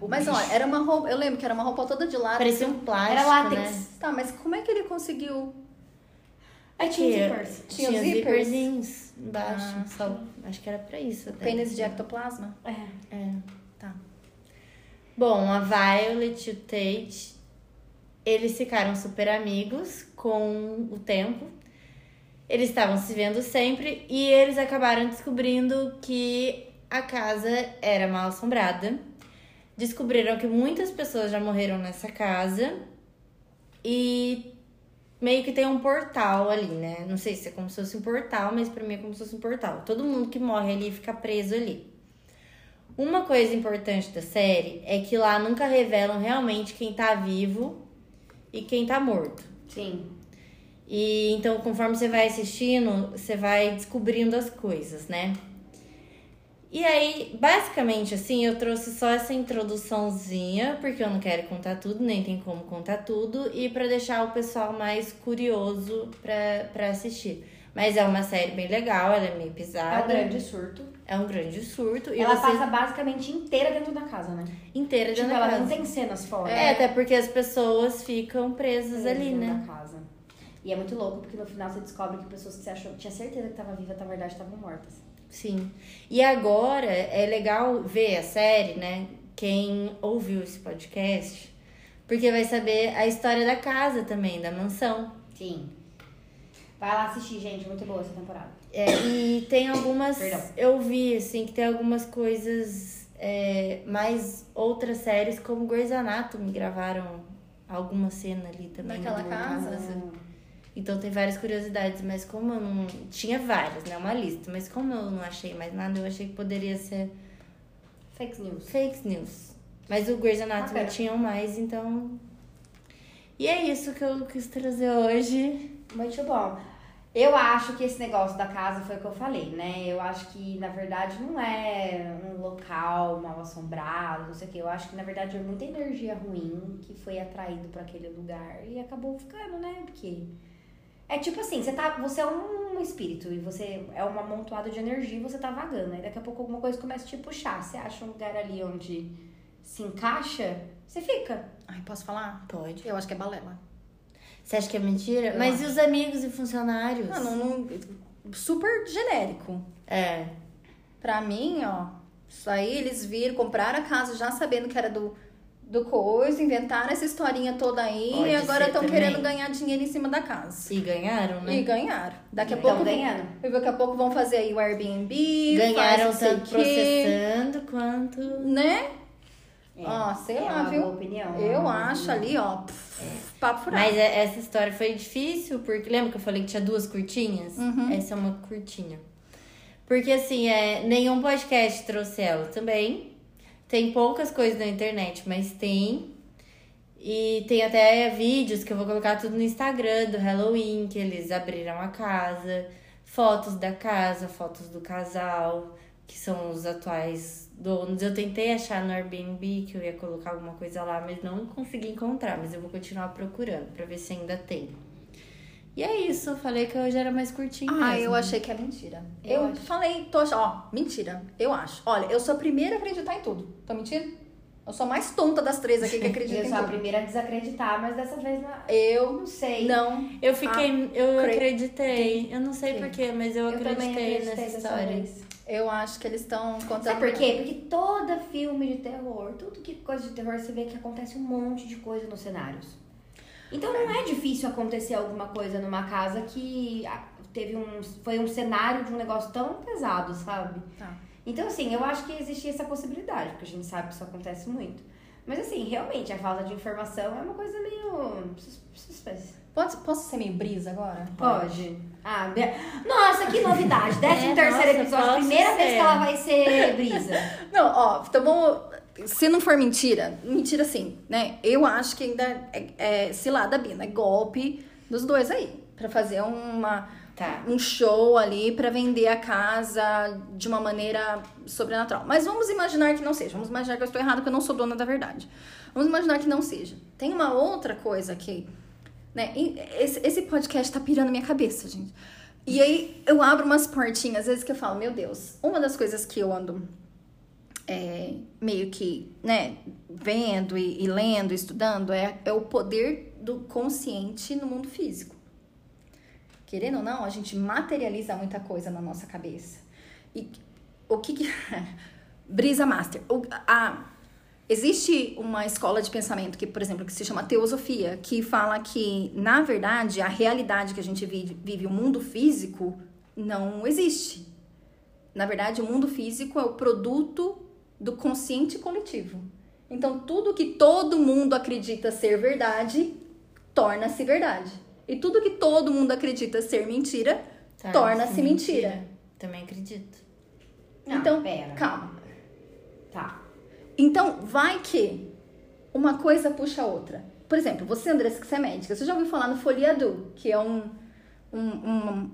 O, o Mas bicho. olha, era uma roupa. Eu lembro que era uma roupa toda de látex. Parecia um plástico, Era látex. né? Tá, mas como é que ele conseguiu? Aí tinha Tinha, zippers. Tinha tinha zippers? zipperzinhos embaixo. Ah. só, acho que era pra isso até. Pênis de ectoplasma? É. É. Tá. Bom, a Violet e o Tate, eles ficaram super amigos com o tempo. Eles estavam se vendo sempre e eles acabaram descobrindo que a casa era mal assombrada. Descobriram que muitas pessoas já morreram nessa casa e meio que tem um portal ali, né? Não sei se é como se fosse um portal, mas pra mim é como se fosse um portal. Todo mundo que morre ali fica preso ali. Uma coisa importante da série é que lá nunca revelam realmente quem tá vivo e quem tá morto. Sim. E então, conforme você vai assistindo, você vai descobrindo as coisas, né? E aí, basicamente, assim, eu trouxe só essa introduçãozinha, porque eu não quero contar tudo, nem tem como contar tudo, e pra deixar o pessoal mais curioso pra, pra assistir. Mas é uma série bem legal, ela é meio É um grande surto. É um grande surto. E ela você passa basicamente inteira dentro da casa, né? inteira Tipo, dentro da ela casa. não tem cenas fora. É, até porque as pessoas ficam presas ali, dentro né? da casa. E é muito louco, porque no final você descobre que pessoas que você achou, tinha certeza que estavam vivas, na verdade, estavam mortas. Sim. E agora é legal ver a série, né? Quem ouviu esse podcast, porque vai saber a história da casa também, da mansão. Sim. Vai lá assistir, gente. Muito boa essa temporada. É, e tem algumas. Perdão. Eu vi, assim, que tem algumas coisas. é, mais outras séries, como Grey's Anatomy, gravaram alguma cena ali também. Naquela numa casa? Então tem várias curiosidades, mas como eu não. Tinha várias, né? Uma lista, mas como eu não achei mais nada, eu achei que poderia ser Fake news. fake news. Mas o Grey's Anatomy Bacana. tinham mais, então. E é isso que eu quis trazer hoje. Muito bom. Eu acho que esse negócio da casa foi o que eu falei, né? Eu acho que, na verdade, não é um local mal assombrado, não sei o quê. Eu acho que, na verdade, é muita energia ruim que foi atraído para aquele lugar e acabou ficando, né? Porque é tipo assim, você, tá, você é um espírito e você é uma amontoada de energia e você tá vagando. Aí daqui a pouco alguma coisa começa a te puxar. Você acha um lugar ali onde se encaixa, você fica. Ai, posso falar? Pode. Eu acho que é balela. Você acha que é mentira? Eu Mas acho. e os amigos e funcionários? Não, não, não- super genérico. É. Pra mim, ó, isso aí eles viram, compraram a casa já sabendo que era do, do coisa, inventaram essa historinha toda aí Pode e agora estão querendo ganhar dinheiro em cima da casa. E ganharam, né? E ganharam. Daqui a Então, pouco. ganhando. Daqui a pouco vão fazer aí o Airbnb. Ganharam tanto processando quanto. Né? É, Ó, sei é lá, viu? opinião. Eu é uma acho boa ali, ó, pff, papo furado. Mas é- essa história foi difícil, porque lembra que eu falei que tinha duas curtinhas? Uhum. Essa é uma curtinha. Porque assim, é, nenhum podcast trouxe ela também. Tem poucas coisas na internet, mas tem. E tem até vídeos que eu vou colocar tudo no Instagram do Halloween, que eles abriram a casa, fotos da casa, fotos do casal, que são os atuais donos. Eu tentei achar no Airbnb que eu ia colocar alguma coisa lá, mas não consegui encontrar. Mas eu vou continuar procurando pra ver se ainda tem. E é isso, eu falei que hoje era mais curtinho. Ah, mesmo. eu achei que é mentira. Eu Eu, falei, tô achando. Ó, mentira. Eu acho. Olha, eu sou a primeira a acreditar em tudo. Tô mentindo? Eu sou a mais tonta das três aqui que acredita Eu sou a primeira a desacreditar, mas dessa vez não. Eu Não sei. não. Eu fiquei. eu cre- acreditei. Eu não sei porquê, mas eu, Eu acreditei acreditei nessa história. Eu acho que eles estão contando. Sabe por quê? Porque toda filme de terror, tudo que coisa de terror, você vê que acontece um monte de coisa nos cenários. Então não é difícil acontecer alguma coisa numa casa que ah, teve um. Foi um cenário de um negócio tão pesado, sabe? Tá. Então, assim, eu acho que existia essa possibilidade, porque a gente sabe que isso acontece muito. Mas assim, realmente, a falta de informação é uma coisa meio. sus- suspense. Pode, posso ser meio brisa agora? Pode. Ah, be- nossa, que novidade. Décimo É, terceiro nossa, episódio, primeira vez ser. que ela vai ser brisa. Não, ó, então vamos. Se não for mentira, mentira sim, né? Eu acho que ainda é, é cilada Bina, é golpe dos dois aí. Pra fazer uma, Tá. um show ali pra vender a casa de uma maneira sobrenatural. Mas vamos imaginar que não seja. Vamos imaginar que eu estou errada porque eu não sou dona da verdade. Vamos imaginar que não seja. Tem uma outra coisa que. Né? Esse, esse podcast tá pirando minha cabeça, gente. E aí eu abro umas portinhas, às vezes que eu falo, meu Deus, uma das coisas que eu ando é, meio que, né, vendo e, e lendo, estudando, é, é o poder do consciente no mundo físico. Querendo ou não, a gente materializa muita coisa na nossa cabeça. E o que que... Brisa Master. O, a, existe uma escola de pensamento que, por exemplo, que se chama Teosofia, que fala que, na verdade, a realidade que a gente vive, vive o mundo físico, não existe. Na verdade, o mundo físico é o produto do consciente coletivo. Então, tudo que todo mundo acredita ser verdade torna-se verdade. E tudo que todo mundo acredita ser mentira torna-se sim, mentira. Também acredito. Não, então, pera. calma. Tá. Então, vai que uma coisa puxa a outra. Por exemplo, você, Andressa, que você é médica, você já ouviu falar no Foliadu, que é um, um, um,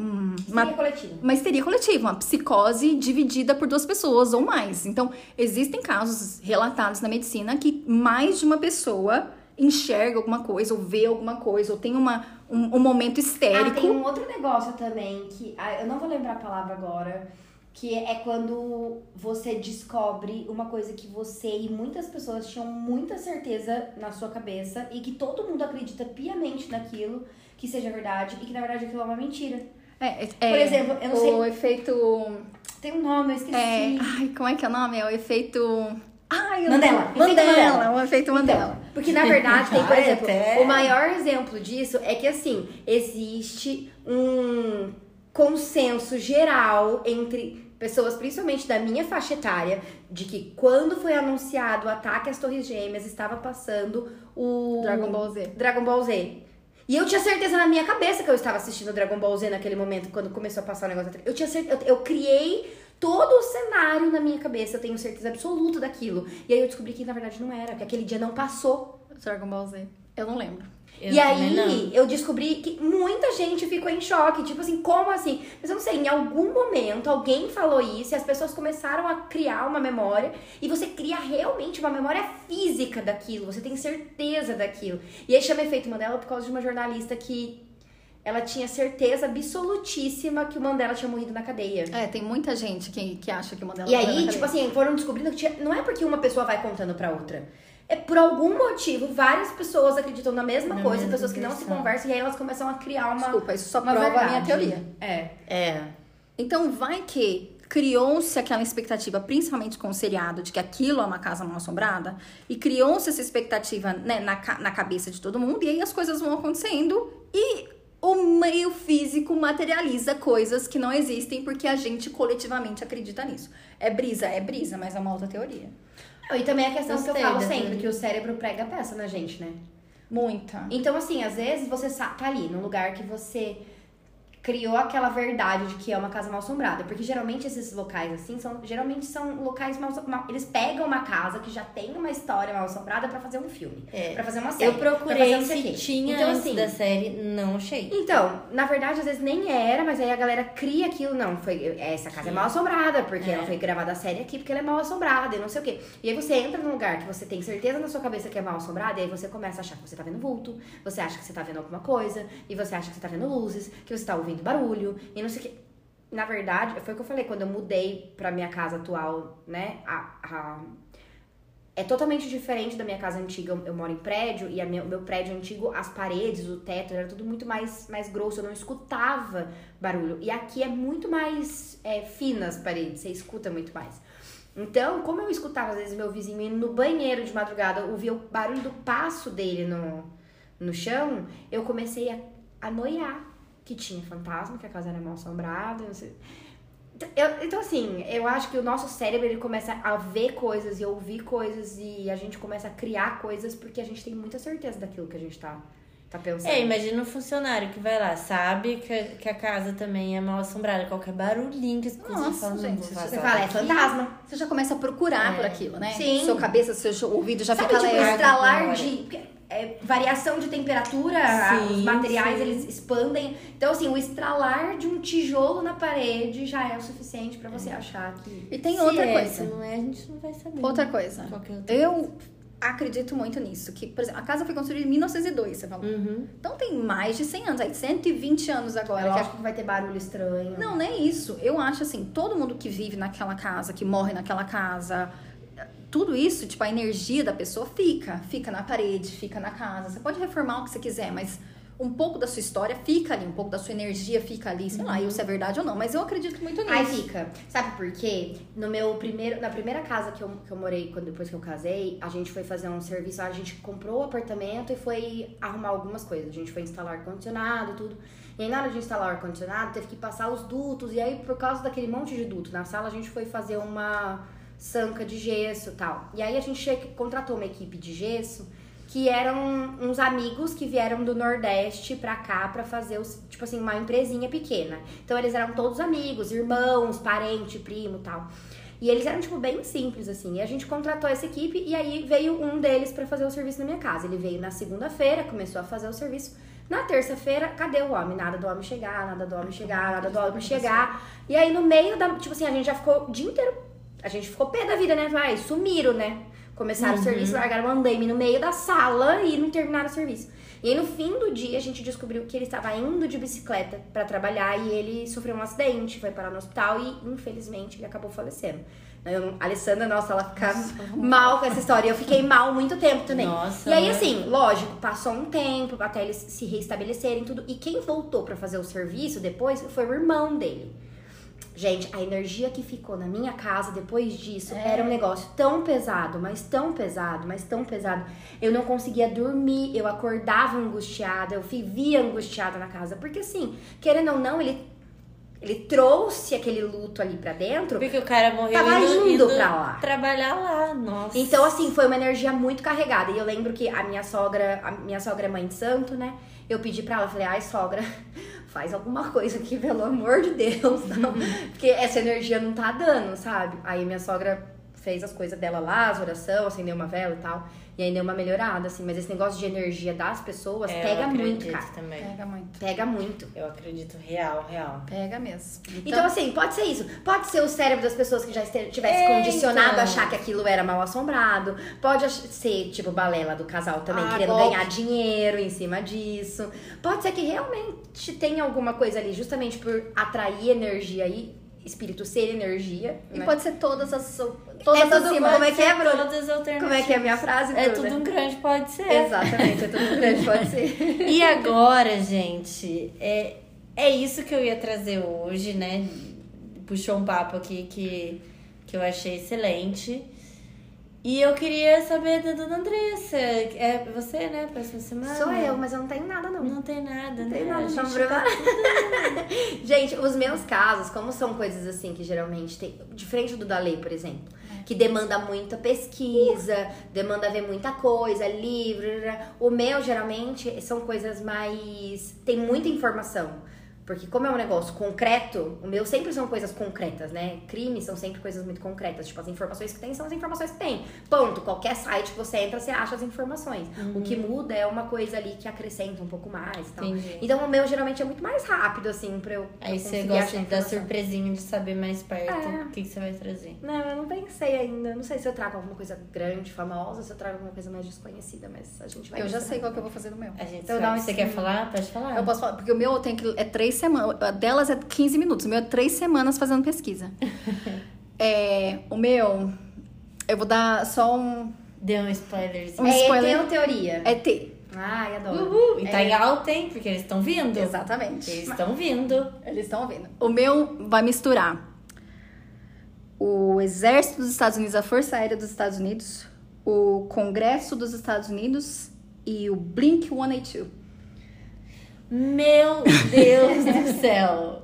um- uma, Histeria uma histeria coletiva, uma psicose dividida por duas pessoas ou mais. Então, existem casos relatados na medicina que mais de uma pessoa enxerga alguma coisa, ou vê alguma coisa, ou tem uma, um, um momento Ah, histérico. tem um outro negócio também que ah, eu não vou lembrar a palavra agora, que é quando você descobre uma coisa que você e muitas pessoas tinham muita certeza na sua cabeça e que todo mundo acredita piamente naquilo, que seja verdade e que na verdade aquilo é uma mentira. É, é, Por exemplo, eu não o sei- efeito. Tem um nome, eu esqueci. É, ai, como é que é o nome? É o efeito. Ai, eu Mandela. Não... Efeito Mandela. Mandela. O efeito Mandela. Então, porque na verdade tem, por exemplo, até. o maior exemplo disso é que assim, existe um consenso geral entre pessoas, principalmente da minha faixa etária, de que quando foi anunciado o ataque às Torres Gêmeas, estava passando o Dragon Ball Z. Dragon Ball Z. E eu tinha certeza na minha cabeça que eu estava assistindo Dragon Ball Z naquele momento, quando começou a passar o negócio. Eu tinha certeza, eu, eu criei todo o cenário na minha cabeça, eu tenho certeza absoluta daquilo. E aí eu descobri que na verdade não era, que aquele dia não passou. Dragon Ball Z. Eu não lembro. Eu e aí não. eu descobri que muita gente ficou em choque, tipo assim, como assim? Mas eu não sei, em algum momento alguém falou isso e as pessoas começaram a criar uma memória e você cria realmente uma memória física daquilo, você tem certeza daquilo. E aí chama efeito Mandela por causa de uma jornalista que ela tinha certeza absolutíssima que o Mandela tinha morrido na cadeia. É, tem muita gente que, que acha que o Mandela E aí, tipo assim, foram descobrindo que tinha, não é porque uma pessoa vai contando pra outra. É por algum motivo, várias pessoas acreditam na mesma Na coisa, mesma pessoas que não se conversam, e aí elas começam a criar uma. Desculpa, isso só prova a minha verdade. teoria. É. É. Então, vai que criou-se aquela expectativa, principalmente com o seriado, de que aquilo é uma casa mal assombrada, e criou-se essa expectativa né, na, na cabeça de todo mundo, e aí as coisas vão acontecendo, e o meio físico materializa coisas que não existem porque a gente coletivamente acredita nisso. É brisa, é brisa, mas é uma outra teoria. E também a questão que Gostei eu falo sempre, teoria. que o cérebro prega peça na gente, né? Muita. Então, assim, às vezes você tá ali num lugar que você criou aquela verdade de que é uma casa mal assombrada. Porque geralmente esses locais assim são. Geralmente são locais mal, mal Eles pegam uma casa que já tem uma história mal assombrada pra fazer um filme. É. Pra fazer uma série. Eu procurei se tinha Então, antes assim, da série, não achei. Então, na verdade, às vezes nem era, mas aí a galera cria aquilo. Não, foi essa casa é mal assombrada, porque É. ela foi gravada a série aqui porque ela é mal assombrada e não sei o quê. E aí você entra num lugar que você tem certeza na sua cabeça que é mal assombrada, e aí você começa a achar que você tá vendo vulto, você acha que você tá vendo alguma coisa, e você acha que você tá vendo luzes, que você tá ouvindo barulho, e não sei o quê. Na verdade, foi o que eu falei, quando eu mudei pra minha casa atual, né? A, a- é totalmente diferente da minha casa antiga. Eu, moro em prédio e minha- o meu prédio antigo, as paredes, o teto, era tudo muito mais, mais grosso. Eu não escutava barulho. E aqui é muito mais é, fina as paredes, você escuta muito mais. Então, como eu escutava às vezes meu vizinho indo no banheiro de madrugada, ouvia o barulho do passo dele no, no chão, eu comecei a, a noiar que tinha fantasma, que a casa era mal assombrada, não sei. Eu- então, assim, eu acho que o nosso cérebro ele começa a ver coisas e ouvir coisas e a gente começa a criar coisas porque a gente tem muita certeza daquilo que a gente tá, tá pensando. É, imagina um funcionário que vai lá, sabe que, a- que a casa também é mal assombrada, qualquer barulhinho que você fala, não gente, você fala, é aqui. fantasma. Você já começa a procurar É. por aquilo, né? Sim. Sua cabeça, seu ouvido já Sabe, fica tipo, leve. estralar de... é, variação de temperatura, Sim, os materiais sim. eles expandem. Então, assim, o estralar de um tijolo na parede já é o suficiente pra você achar que. E tem Se outra é, coisa. Se não é, a gente não vai saber. Outra coisa. Qualquer outra Eu acredito muito nisso. Que, por exemplo, a casa foi construída em 1902, você falou. Uhum. Então tem mais de 100 anos, aí 120 anos agora. Eu que acho que vai ter barulho estranho. Não, nem é isso. Eu acho assim, todo mundo que vive naquela casa, que morre naquela casa, tudo isso, tipo, a energia da pessoa fica. Fica na parede, fica na casa. Você pode reformar o que você quiser, mas um pouco da sua história fica ali, um pouco da sua energia fica ali. Sei lá, eu se é verdade ou não, mas eu acredito muito nisso. Aí fica. Sabe por quê? No meu primeiro, na primeira casa que eu, que eu morei quando, depois que eu casei, a gente foi fazer um serviço, a gente comprou o apartamento e foi arrumar algumas coisas. A gente foi instalar ar-condicionado, tudo. E aí na hora de instalar o ar-condicionado, teve que passar os dutos. E aí, por causa daquele monte de duto na sala, a gente foi fazer uma sanca de gesso tal. E aí a gente contratou uma equipe de gesso que eram uns amigos que vieram do Nordeste pra cá pra fazer, os, tipo assim, uma empresinha pequena. Então eles eram todos amigos, irmãos, parente, primo tal. E eles eram, tipo, bem simples, assim. E a gente contratou essa equipe e aí veio um deles pra fazer o serviço na minha casa. Ele veio na segunda-feira, começou a fazer o serviço. Na terça-feira, cadê o homem? Nada do homem chegar, nada do homem chegar, nada do homem chegar. E aí no meio da. Tipo assim, a gente já ficou o dia inteiro. A gente ficou pé da vida, né? Vai, sumiram, né? Começaram o serviço, largaram o andaime no meio da sala e não terminaram o serviço. E aí no fim do dia a gente descobriu que ele estava indo de bicicleta pra trabalhar e ele sofreu um acidente, foi parar no hospital e infelizmente ele acabou falecendo. Eu, a Alessandra, nossa, ela fica mal com essa história. Eu fiquei mal muito tempo também. Nossa, e aí, né? assim, lógico, passou um tempo até eles se reestabelecerem tudo. E quem voltou pra fazer o serviço depois foi o irmão dele. Gente, a energia que ficou na minha casa depois disso era um negócio tão pesado, mas tão pesado, mas tão pesado. Eu não conseguia dormir, eu acordava angustiada, eu vivia angustiada na casa. Porque assim, querendo ou não, ele, ele trouxe aquele luto ali pra dentro. Porque o cara morreu Tava indo, indo pra lá. trabalhar lá. Nossa. Então, assim, foi uma energia muito carregada. E eu lembro que a minha sogra, a minha sogra é mãe de santo, né? Eu pedi pra ela, falei, ai, sogra, faz alguma coisa aqui, pelo amor de Deus. Não. Porque essa energia não tá dando, sabe? Aí minha sogra fez as coisas dela lá, as orações, acendeu uma vela e tal. E aí deu uma melhorada, assim. Mas esse negócio de energia das pessoas É, pega muito, cara. também. Pega muito. Pega muito. Eu acredito real, real. Pega mesmo. Então, assim, pode ser isso. Pode ser o cérebro das pessoas que já este- tivesse É, condicionado então. a achar que aquilo era mal assombrado. Pode ser, tipo, balela do casal também, Ah, querendo golpe. ganhar dinheiro em cima disso. Pode ser que realmente tenha alguma coisa ali, justamente por atrair energia aí, espírito ser energia. E né? pode ser todas as. Todas É as tudo- acima. como é que é, Bruna? Todas as alternativas. Como é que é a minha frase, É Bruna? tudo um grande pode ser. Exatamente, é tudo grande, pode ser. E agora, gente, é, é isso que eu ia trazer hoje, né? Puxou um papo aqui que, que eu achei excelente. E eu queria saber da dona Andressa. É você, né? Próxima semana? Sou eu, mas eu não tenho nada, não. Não tem nada, Não né? tem nada, gente tá Gente, os meus casos, como são coisas assim que geralmente tem. Diferente do da lei, por exemplo. Que demanda muita pesquisa, demanda ver muita coisa, livro. O meu, geralmente, são coisas mais. tem muita informação. Porque como é um negócio concreto, o meu sempre são coisas concretas, né? Crimes são sempre coisas muito concretas. Tipo, as informações que tem são as informações que tem. Ponto. Qualquer site que você entra, você acha as informações. O que muda é uma coisa ali que acrescenta um pouco mais e tal. Entendi. Então o meu geralmente é muito mais rápido, assim, pra eu. Aí você gosta achar da informação. surpresinha de saber mais perto É. o que, que você vai trazer. Não, eu não pensei ainda. Não sei se eu trago alguma coisa grande, famosa, se eu trago alguma coisa mais desconhecida, mas a gente vai Eu já sei qual que eu vou fazer no meu. A gente Então dá um Você quer falar? Pode falar. Eu posso falar, porque o meu tem que. É três semanas. A delas é 15 minutos. O meu é três semanas fazendo pesquisa. é, o meu. Eu vou dar só um. Deu um spoilerzinho. Um é spoiler. ET ou teoria? É T. Ai, adoro. Uhul. E tá É. em alta, hein? Porque eles estão vindo. Exatamente. Eles estão vindo. Eles estão ouvindo. O meu vai misturar o Exército dos Estados Unidos, a Força Aérea dos Estados Unidos, o Congresso dos Estados Unidos e o Blink 182. Meu Deus do céu.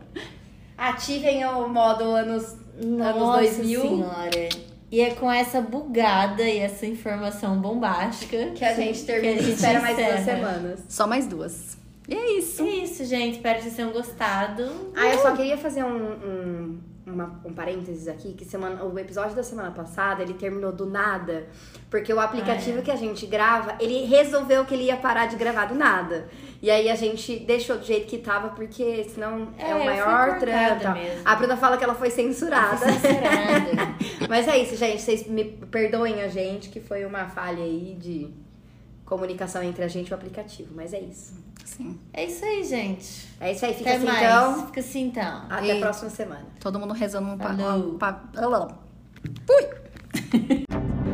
Ativem o modo anos, anos Nossa 2000 senhora. E é com essa bugada e essa informação bombástica que a gente termina a e gente espera mais duas semanas. Só mais duas. E é isso. É isso, gente. Espero que vocês tenham gostado. Ah, eu só queria fazer um, um, uma- um parênteses aqui, que semana, o episódio da semana passada, ele terminou do nada, porque o aplicativo Ah, é. que a gente grava, ele resolveu que ele ia parar de gravar do nada. E aí a gente deixou do jeito que tava, porque senão é, É, o maior trampo. A Bruna fala que ela foi censurada. Sincerada. Mas é isso, gente. Vocês me perdoem a gente, que foi uma falha aí de comunicação entre a gente e o aplicativo. Mas é isso. Sim. é isso aí, gente. É isso aí, fica Até assim mais. então. Fica assim então. Até a E- próxima semana. Todo mundo rezando um pa... Falou. pa... Fui!